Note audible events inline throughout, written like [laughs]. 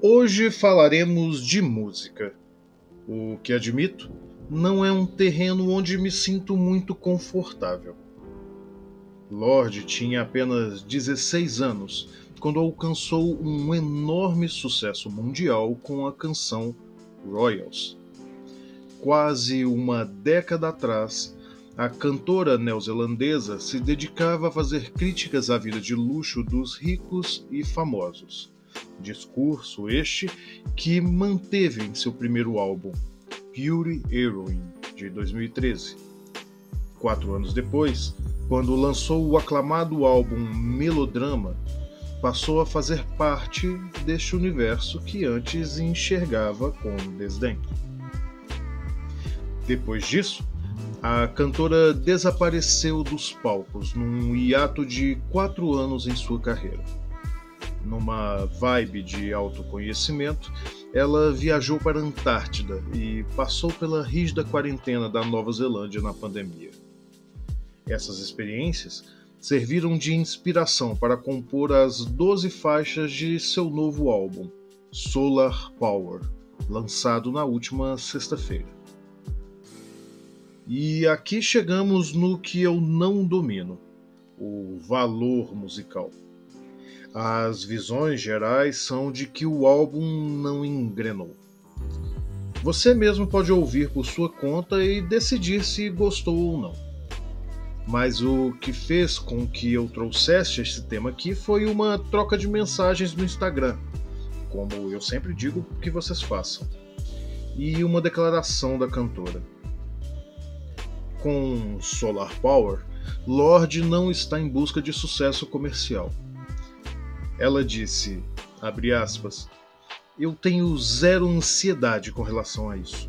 Hoje falaremos de música. O que admito não é um terreno onde me sinto muito confortável. Lorde tinha apenas 16 anos quando alcançou um enorme sucesso mundial com a canção Royals. Quase uma década atrás, a cantora neozelandesa se dedicava a fazer críticas à vida de luxo dos ricos e famosos Discurso este que manteve em seu primeiro álbum, Beauty Heroine, de 2013. Quatro anos depois, quando lançou o aclamado álbum Melodrama, passou a fazer parte deste universo que antes enxergava com desdém. Depois disso, a cantora desapareceu dos palcos num hiato de quatro anos em sua carreira numa vibe de autoconhecimento, ela viajou para a Antártida e passou pela rígida quarentena da Nova Zelândia na pandemia. Essas experiências serviram de inspiração para compor as 12 faixas de seu novo álbum, Solar Power, lançado na última sexta-feira. E aqui chegamos no que eu não domino: o valor musical. As visões gerais são de que o álbum não engrenou. Você mesmo pode ouvir por sua conta e decidir se gostou ou não. Mas o que fez com que eu trouxesse esse tema aqui foi uma troca de mensagens no Instagram, como eu sempre digo que vocês façam, e uma declaração da cantora. Com Solar Power, Lorde não está em busca de sucesso comercial ela disse, abre aspas, eu tenho zero ansiedade com relação a isso,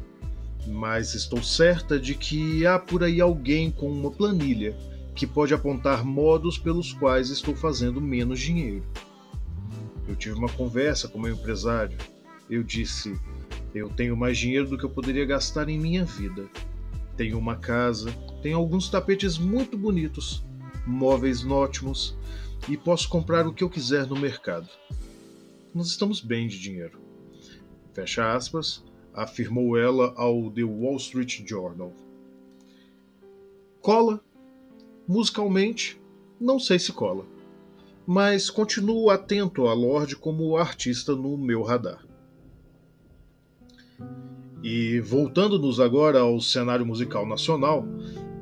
mas estou certa de que há por aí alguém com uma planilha que pode apontar modos pelos quais estou fazendo menos dinheiro. Eu tive uma conversa com meu empresário. Eu disse: Eu tenho mais dinheiro do que eu poderia gastar em minha vida. Tenho uma casa, tenho alguns tapetes muito bonitos, móveis ótimos, e posso comprar o que eu quiser no mercado. Nós estamos bem de dinheiro. Fecha aspas, afirmou ela ao The Wall Street Journal. Cola? Musicalmente, não sei se cola. Mas continuo atento a Lorde como artista no meu radar. E voltando-nos agora ao cenário musical nacional,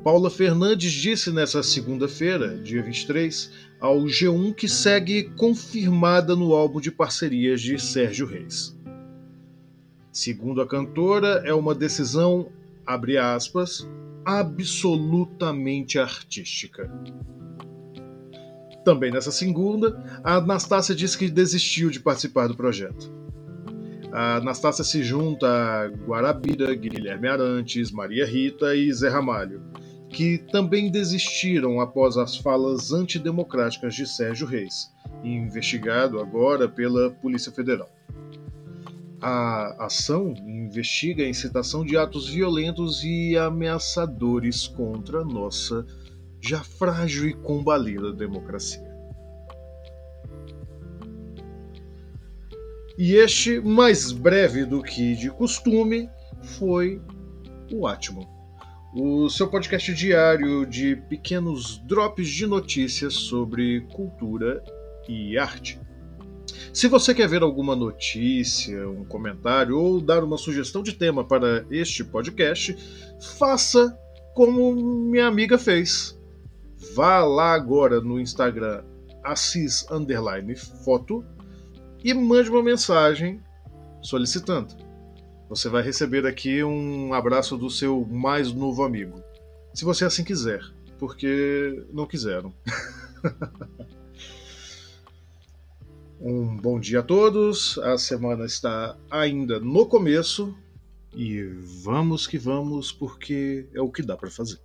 Paula Fernandes disse nessa segunda-feira, dia 23, ao G1 que segue confirmada no álbum de parcerias de Sérgio Reis. Segundo a cantora, é uma decisão, abre aspas, absolutamente artística. Também nessa segunda, a Anastácia disse que desistiu de participar do projeto. A Anastácia se junta a Guarabira, Guilherme Arantes, Maria Rita e Zé Ramalho que também desistiram após as falas antidemocráticas de Sérgio Reis, investigado agora pela Polícia Federal. A ação investiga a incitação de atos violentos e ameaçadores contra nossa já frágil e combalida democracia. E este, mais breve do que de costume, foi o Atman o seu podcast diário de pequenos drops de notícias sobre cultura e arte. Se você quer ver alguma notícia, um comentário ou dar uma sugestão de tema para este podcast, faça como minha amiga fez. Vá lá agora no Instagram assis foto e mande uma mensagem solicitando você vai receber aqui um abraço do seu mais novo amigo. Se você assim quiser, porque não quiseram. [laughs] um bom dia a todos. A semana está ainda no começo e vamos que vamos, porque é o que dá para fazer.